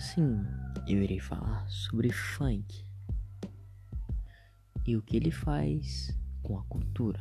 Sim, eu irei falar sobre funk e o que ele faz com a cultura.